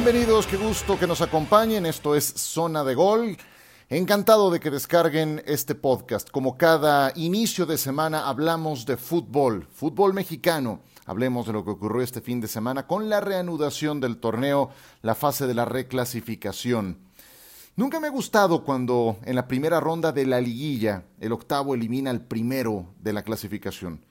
Bienvenidos, qué gusto que nos acompañen. Esto es Zona de Gol. Encantado de que descarguen este podcast. Como cada inicio de semana hablamos de fútbol, fútbol mexicano. Hablemos de lo que ocurrió este fin de semana con la reanudación del torneo, la fase de la reclasificación. Nunca me ha gustado cuando en la primera ronda de la liguilla el octavo elimina al primero de la clasificación.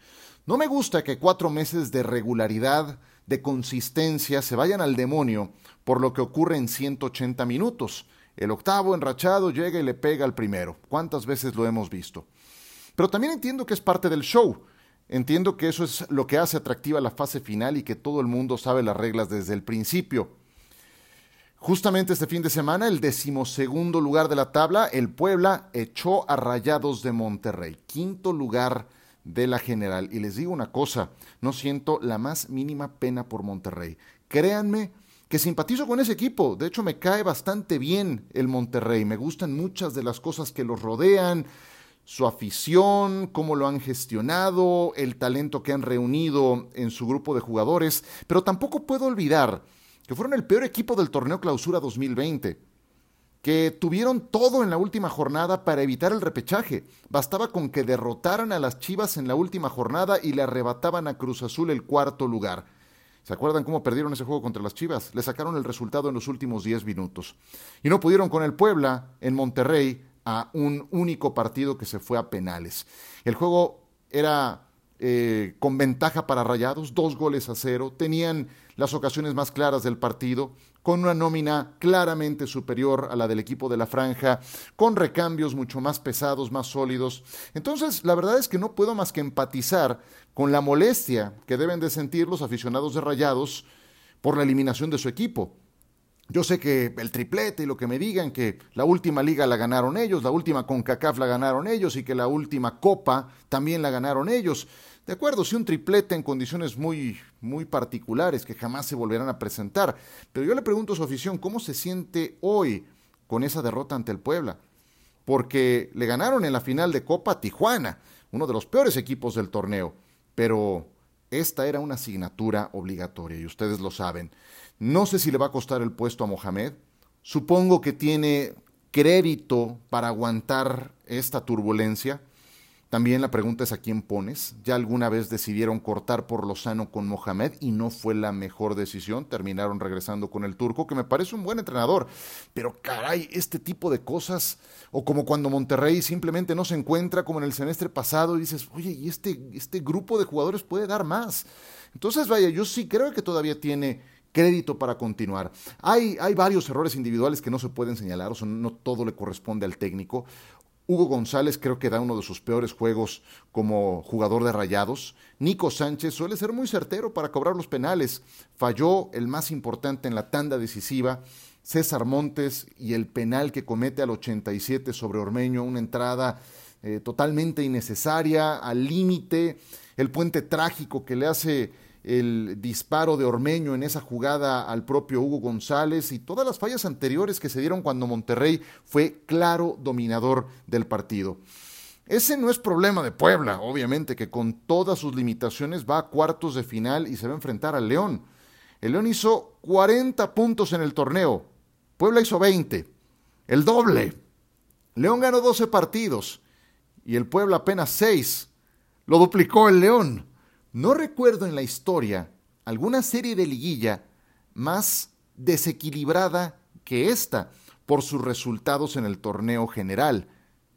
No me gusta que cuatro meses de regularidad, de consistencia, se vayan al demonio por lo que ocurre en 180 minutos. El octavo enrachado llega y le pega al primero. ¿Cuántas veces lo hemos visto? Pero también entiendo que es parte del show. Entiendo que eso es lo que hace atractiva la fase final y que todo el mundo sabe las reglas desde el principio. Justamente este fin de semana, el decimosegundo lugar de la tabla, el Puebla echó a Rayados de Monterrey, quinto lugar de la general. Y les digo una cosa, no siento la más mínima pena por Monterrey. Créanme que simpatizo con ese equipo. De hecho, me cae bastante bien el Monterrey. Me gustan muchas de las cosas que los rodean, su afición, cómo lo han gestionado, el talento que han reunido en su grupo de jugadores. Pero tampoco puedo olvidar que fueron el peor equipo del torneo Clausura 2020 que tuvieron todo en la última jornada para evitar el repechaje. Bastaba con que derrotaran a las Chivas en la última jornada y le arrebataban a Cruz Azul el cuarto lugar. ¿Se acuerdan cómo perdieron ese juego contra las Chivas? Le sacaron el resultado en los últimos 10 minutos. Y no pudieron con el Puebla en Monterrey a un único partido que se fue a penales. El juego era eh, con ventaja para Rayados, dos goles a cero. Tenían las ocasiones más claras del partido, con una nómina claramente superior a la del equipo de la franja, con recambios mucho más pesados, más sólidos. Entonces, la verdad es que no puedo más que empatizar con la molestia que deben de sentir los aficionados de Rayados por la eliminación de su equipo. Yo sé que el triplete y lo que me digan que la última liga la ganaron ellos, la última CONCACAF la ganaron ellos y que la última copa también la ganaron ellos. De acuerdo, sí un triplete en condiciones muy, muy particulares que jamás se volverán a presentar. Pero yo le pregunto a su afición, ¿cómo se siente hoy con esa derrota ante el Puebla? Porque le ganaron en la final de Copa Tijuana, uno de los peores equipos del torneo. Pero esta era una asignatura obligatoria y ustedes lo saben. No sé si le va a costar el puesto a Mohamed. Supongo que tiene crédito para aguantar esta turbulencia. También la pregunta es a quién pones. Ya alguna vez decidieron cortar por lo sano con Mohamed y no fue la mejor decisión. Terminaron regresando con el turco, que me parece un buen entrenador. Pero caray, este tipo de cosas, o como cuando Monterrey simplemente no se encuentra como en el semestre pasado y dices, oye, y este, este grupo de jugadores puede dar más. Entonces, vaya, yo sí creo que todavía tiene crédito para continuar. Hay, hay varios errores individuales que no se pueden señalar, o sea, no todo le corresponde al técnico. Hugo González creo que da uno de sus peores juegos como jugador de rayados. Nico Sánchez suele ser muy certero para cobrar los penales. Falló el más importante en la tanda decisiva. César Montes y el penal que comete al 87 sobre Ormeño, una entrada eh, totalmente innecesaria, al límite. El puente trágico que le hace el disparo de Ormeño en esa jugada al propio Hugo González y todas las fallas anteriores que se dieron cuando Monterrey fue claro dominador del partido. Ese no es problema de Puebla, obviamente, que con todas sus limitaciones va a cuartos de final y se va a enfrentar al León. El León hizo 40 puntos en el torneo, Puebla hizo 20, el doble. León ganó 12 partidos y el Puebla apenas 6. Lo duplicó el León. No recuerdo en la historia alguna serie de liguilla más desequilibrada que esta por sus resultados en el torneo general,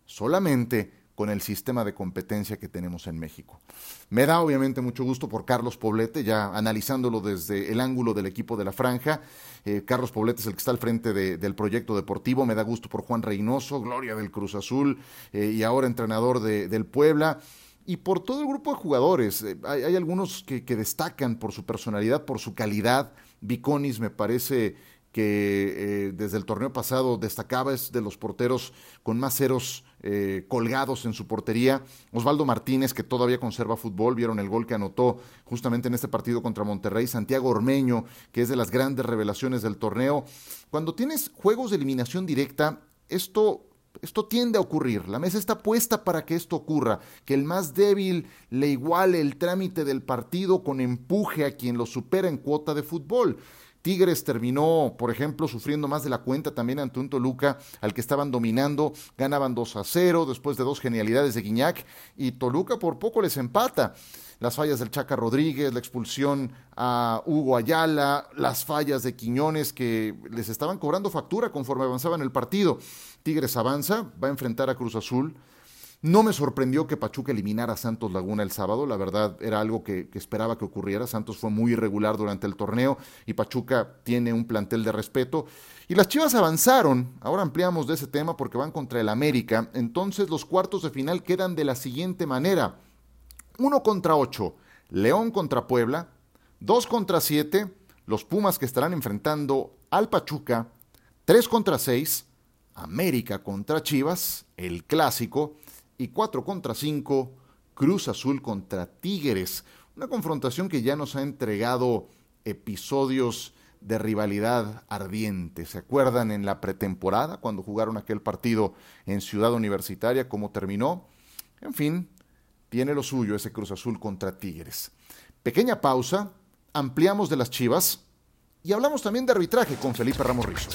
solamente con el sistema de competencia que tenemos en México. Me da obviamente mucho gusto por Carlos Poblete, ya analizándolo desde el ángulo del equipo de la franja. Eh, Carlos Poblete es el que está al frente del proyecto deportivo. Me da gusto por Juan Reynoso, gloria del Cruz Azul eh, y ahora entrenador del Puebla y por todo el grupo de jugadores. Eh, hay, algunos que, destacan por su personalidad, por su calidad. Viconis me parece que eh, desde el torneo pasado destacaba, es de los porteros con más ceros eh, colgados en su portería. Osvaldo Martínez, que todavía conserva fútbol, vieron el gol que anotó justamente en este partido contra Monterrey. Santiago Ormeño, que es de las grandes revelaciones del torneo. Cuando tienes juegos de eliminación directa, esto esto tiende a ocurrir. La mesa está puesta para que esto ocurra, que el más débil le iguale el trámite del partido con empuje a quien lo supera en cuota de fútbol. Tigres terminó, por ejemplo, sufriendo más de la cuenta también ante un Toluca al que estaban dominando, ganaban 2 a 0 después de dos genialidades de Guiñac y Toluca por poco les empata. Las fallas del Chaca Rodríguez, la expulsión a Hugo Ayala, las fallas de Quiñones que les estaban cobrando factura conforme avanzaban el partido. Tigres avanza, va a enfrentar a Cruz Azul. No me sorprendió que Pachuca eliminara a Santos Laguna el sábado, la verdad era algo que, esperaba que ocurriera. Santos fue muy irregular durante el torneo y Pachuca tiene un plantel de respeto. Y las Chivas avanzaron, ahora ampliamos de ese tema porque van contra el América. Entonces los cuartos de final quedan de la siguiente manera. Uno contra ocho, León contra Puebla, dos contra siete, los Pumas que estarán enfrentando al Pachuca, tres contra seis, América contra Chivas, el clásico, y 4 contra 5, Cruz Azul contra Tigres. Una confrontación que ya nos ha entregado episodios de rivalidad ardiente. ¿Se acuerdan en la pretemporada cuando jugaron aquel partido en Ciudad Universitaria, cómo terminó? En fin, tiene lo suyo ese Cruz Azul contra Tigres. Pequeña pausa, ampliamos de las Chivas y hablamos también de arbitraje con Felipe Ramos Rizo.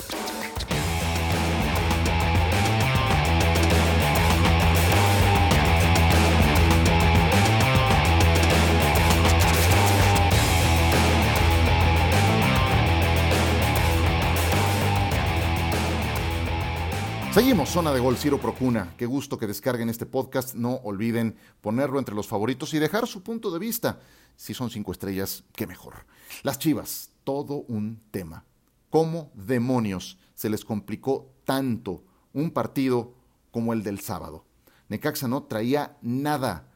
Seguimos, zona de gol Ciro Procuna. Qué gusto que descarguen este podcast. No olviden ponerlo entre los favoritos y dejar su punto de vista. Si son cinco estrellas, qué mejor. Las Chivas, todo un tema. ¿Cómo demonios se les complicó tanto un partido como el del sábado? Necaxa no traía nada.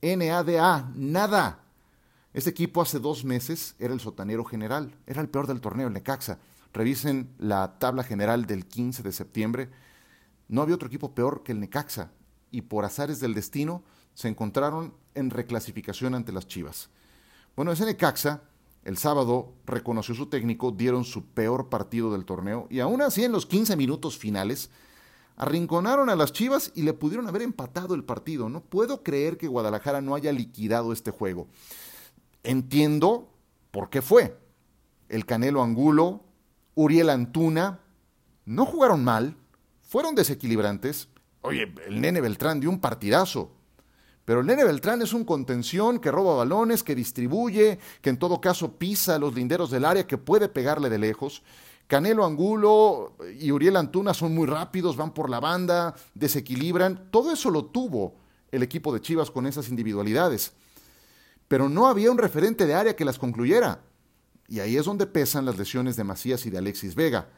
NADA, nada. Este equipo hace dos meses era el sotanero general, era el peor del torneo, el Necaxa. Revisen la tabla general del 15 de septiembre no había otro equipo peor que el Necaxa y por azares del destino se encontraron en reclasificación ante las Chivas. Bueno, ese Necaxa el sábado reconoció su técnico, dieron su peor partido del torneo y aún así en los 15 minutos finales arrinconaron a las Chivas y le pudieron haber empatado el partido. No puedo creer que Guadalajara no haya liquidado este juego. Entiendo por qué fue. El Canelo Angulo, Uriel Antuna, no jugaron mal, fueron desequilibrantes. Oye, el nene Beltrán dio un partidazo. Pero el nene Beltrán es un contención que roba balones, que distribuye, que en todo caso pisa los linderos del área, que puede pegarle de lejos. Canelo Angulo y Uriel Antuna son muy rápidos, van por la banda, desequilibran. Todo eso lo tuvo el equipo de Chivas con esas individualidades. Pero no había un referente de área que las concluyera. Y ahí es donde pesan las lesiones de Macías y de Alexis Vega.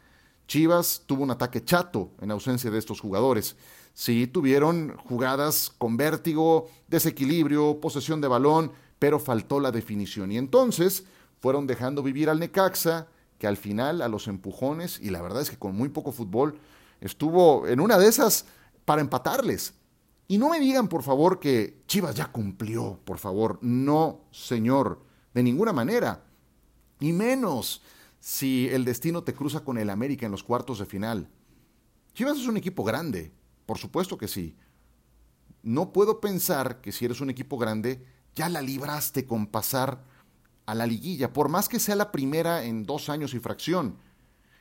Chivas tuvo un ataque chato en ausencia de estos jugadores. Sí, tuvieron jugadas con vértigo, desequilibrio, posesión de balón, pero faltó la definición. Y entonces fueron dejando vivir al Necaxa, que al final a los empujones, y la verdad es que con muy poco fútbol, estuvo en una de esas para empatarles. Y no me digan, por favor, que Chivas ya cumplió, por favor. No, señor, de ninguna manera. Ni menos si el destino te cruza con el América en los cuartos de final. Chivas es un equipo grande, por supuesto que sí. No puedo pensar que si eres un equipo grande, ya la libraste con pasar a la liguilla, por más que sea la primera en dos años y fracción.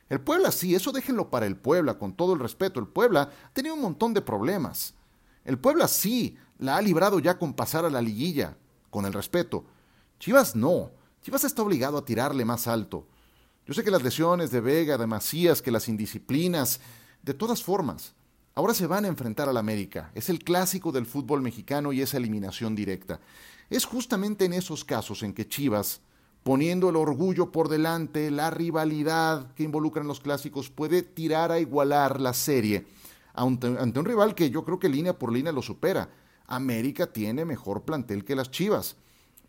El Puebla sí, eso déjenlo para el Puebla, con todo el respeto. El Puebla tenido un montón de problemas. El Puebla sí, la ha librado ya con pasar a la liguilla, con el respeto. Chivas no. Chivas está obligado a tirarle más alto. Yo sé que las lesiones de Vega, de Macías, que las indisciplinas, de todas formas, ahora se van a enfrentar al América. Es el clásico del fútbol mexicano y esa eliminación directa. Es justamente en esos casos en que Chivas, poniendo el orgullo por delante, la rivalidad que involucran los clásicos, puede tirar a igualar la serie ante, ante un rival que yo creo que línea por línea lo supera. América tiene mejor plantel que las Chivas,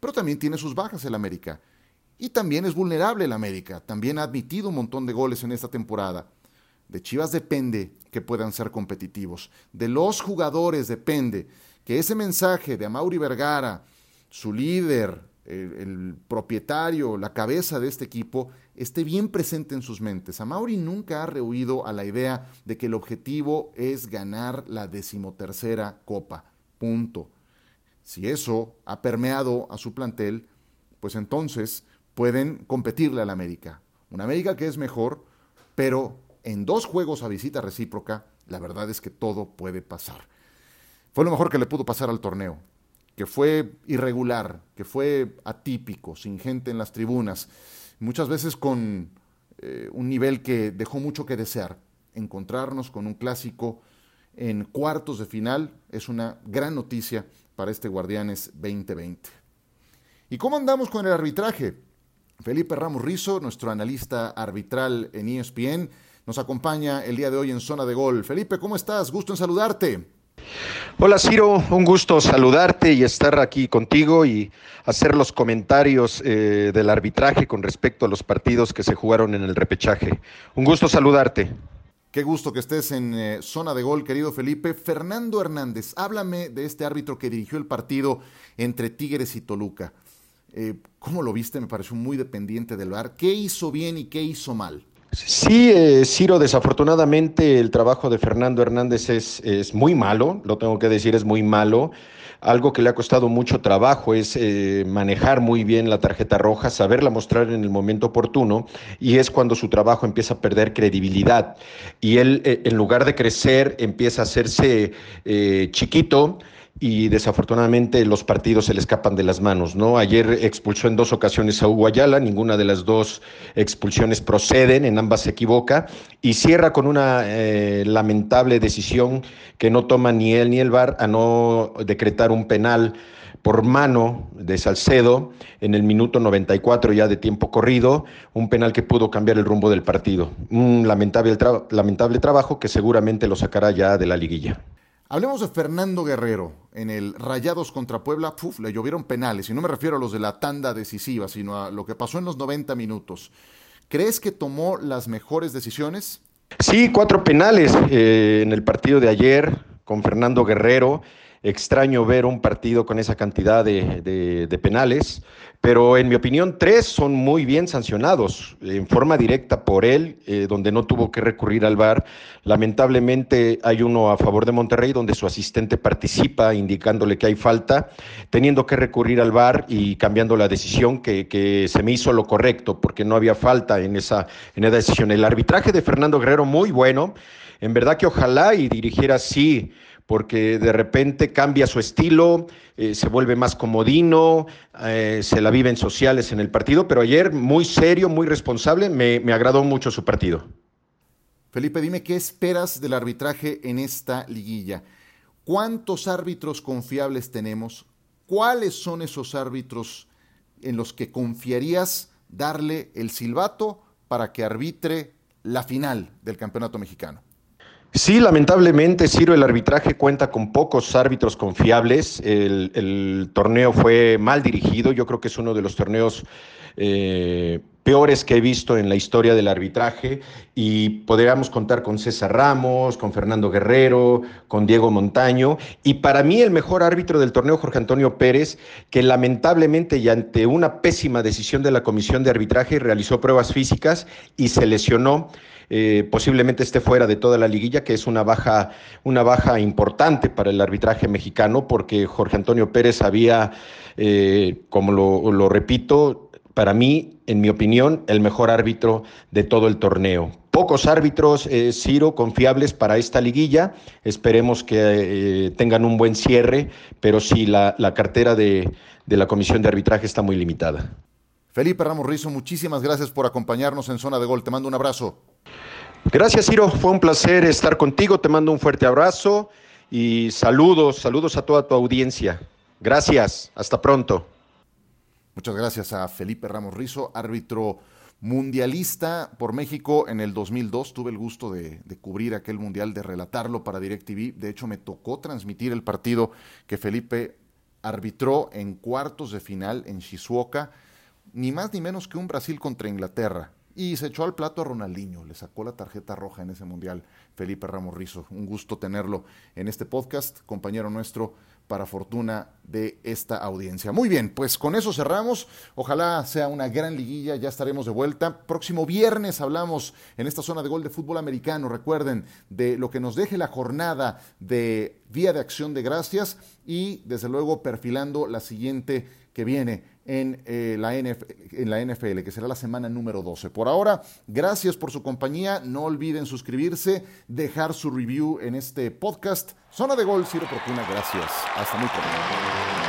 pero también tiene sus bajas el América. Y también es vulnerable el América. También ha admitido un montón de goles en esta temporada. De Chivas depende que puedan ser competitivos. De los jugadores depende que ese mensaje de Amaury Vergara, su líder, el, propietario, la cabeza de este equipo, esté bien presente en sus mentes. Amaury nunca ha rehuido a la idea de que el objetivo es ganar la decimotercera copa. Punto. Si eso ha permeado a su plantel, pues entonces pueden competirle al América. una América que es mejor, pero en dos juegos a visita recíproca, la verdad es que todo puede pasar. Fue lo mejor que le pudo pasar al torneo, que fue irregular, que fue atípico, sin gente en las tribunas, muchas veces con eh, un nivel que dejó mucho que desear. Encontrarnos con un clásico en cuartos de final es una gran noticia para este Guardianes 2020. ¿Y cómo andamos con el arbitraje? Felipe Ramos Rizo, nuestro analista arbitral en ESPN, nos acompaña el día de hoy en Zona de Gol. Felipe, ¿cómo estás? Gusto en saludarte. Hola Ciro, un gusto saludarte y estar aquí contigo y hacer los comentarios eh, del arbitraje con respecto a los partidos que se jugaron en el repechaje. Un gusto saludarte. Qué gusto que estés en eh, zona de gol, querido Felipe. Fernando Hernández, háblame de este árbitro que dirigió el partido entre Tigres y Toluca. Eh, ¿Cómo lo viste? Me pareció muy dependiente del VAR. ¿Qué hizo bien y qué hizo mal? Sí, eh, Ciro, desafortunadamente el trabajo de Fernando Hernández es, es, muy malo, lo tengo que decir, es muy malo. Algo que le ha costado mucho trabajo es eh, manejar muy bien la tarjeta roja, saberla mostrar en el momento oportuno, y es cuando su trabajo empieza a perder credibilidad. Y él, en lugar de crecer, empieza a hacerse chiquito y desafortunadamente los partidos se le escapan de las manos, ¿no? Ayer expulsó en dos ocasiones a Hugo Ayala, ninguna de las dos expulsiones proceden, en ambas se equivoca, y cierra con una eh, lamentable decisión que no toma ni él ni el VAR a no decretar un penal por mano de Salcedo en el minuto 94 ya de tiempo corrido, un penal que pudo cambiar el rumbo del partido. Un lamentable, lamentable trabajo que seguramente lo sacará ya de la liguilla. Hablemos de Fernando Guerrero. En el Rayados contra Puebla, puf, le llovieron penales. Y no me refiero a los de la tanda decisiva, sino a lo que pasó en los 90 minutos. ¿Crees que tomó las mejores decisiones? Sí, cuatro penales eh, en el partido de ayer con Fernando Guerrero extraño ver un partido con esa cantidad de, penales, pero en mi opinión tres son muy bien sancionados en forma directa por él, eh, donde no tuvo que recurrir al VAR. Lamentablemente hay uno a favor de Monterrey donde su asistente participa indicándole que hay falta, teniendo que recurrir al VAR y cambiando la decisión que, que se me hizo lo correcto porque no había falta en esa, en esa decisión. El arbitraje de Fernando Guerrero muy bueno, en verdad que ojalá y dirigiera así porque de repente cambia su estilo, eh, se vuelve más comodino, eh, se la vive en sociales en el partido, pero ayer muy serio, muy responsable, me, me agradó mucho su partido. Felipe, dime qué esperas del arbitraje en esta liguilla. ¿Cuántos árbitros confiables tenemos? ¿Cuáles son esos árbitros en los que confiarías darle el silbato para que arbitre la final del Campeonato Mexicano? Sí, lamentablemente, Ciro, el arbitraje cuenta con pocos árbitros confiables. El, torneo fue mal dirigido. Yo creo que es uno de los torneos eh, peores que he visto en la historia del arbitraje. Y podríamos contar con César Ramos, con Fernando Guerrero, con Diego Montaño. Y para mí, el mejor árbitro del torneo, Jorge Antonio Pérez, que lamentablemente y ante una pésima decisión de la comisión de arbitraje realizó pruebas físicas y se lesionó. Eh, posiblemente esté fuera de toda la liguilla, que es una baja, una baja importante para el arbitraje mexicano, porque Jorge Antonio Pérez había, eh, como lo, repito, para mí, en mi opinión, el mejor árbitro de todo el torneo. Pocos árbitros, eh, Ciro, confiables para esta liguilla. Esperemos que tengan un buen cierre, pero sí, la, cartera de, de la Comisión de Arbitraje está muy limitada. Felipe Ramos Rizo, muchísimas gracias por acompañarnos en Zona de Gol. Te mando un abrazo. Gracias, Ciro. Fue un placer estar contigo. Te mando un fuerte abrazo y saludos, saludos a toda tu audiencia. Gracias. Hasta pronto. Muchas gracias a Felipe Ramos Rizo, árbitro mundialista por México en el 2002. Tuve el gusto de, cubrir aquel mundial, de relatarlo para DirecTV. De hecho, me tocó transmitir el partido que Felipe arbitró en cuartos de final en Shizuoka ni más ni menos que un Brasil contra Inglaterra. Y se echó al plato a Ronaldinho, le sacó la tarjeta roja en ese mundial Felipe Ramos Rizo. Un gusto tenerlo en este podcast, compañero nuestro, para fortuna de esta audiencia. Muy bien, pues con eso cerramos. Ojalá sea una gran liguilla, ya estaremos de vuelta. Próximo viernes hablamos en esta zona de gol de fútbol americano, recuerden, de lo que nos deje la jornada de Día de Acción de Gracias y desde luego perfilando la siguiente que viene en, eh, la en la NFL, que será la semana número 12. Por ahora, gracias por su compañía. No olviden suscribirse, dejar su review en este podcast. Zona de Gol, Ciro Procuna, gracias. Hasta muy pronto.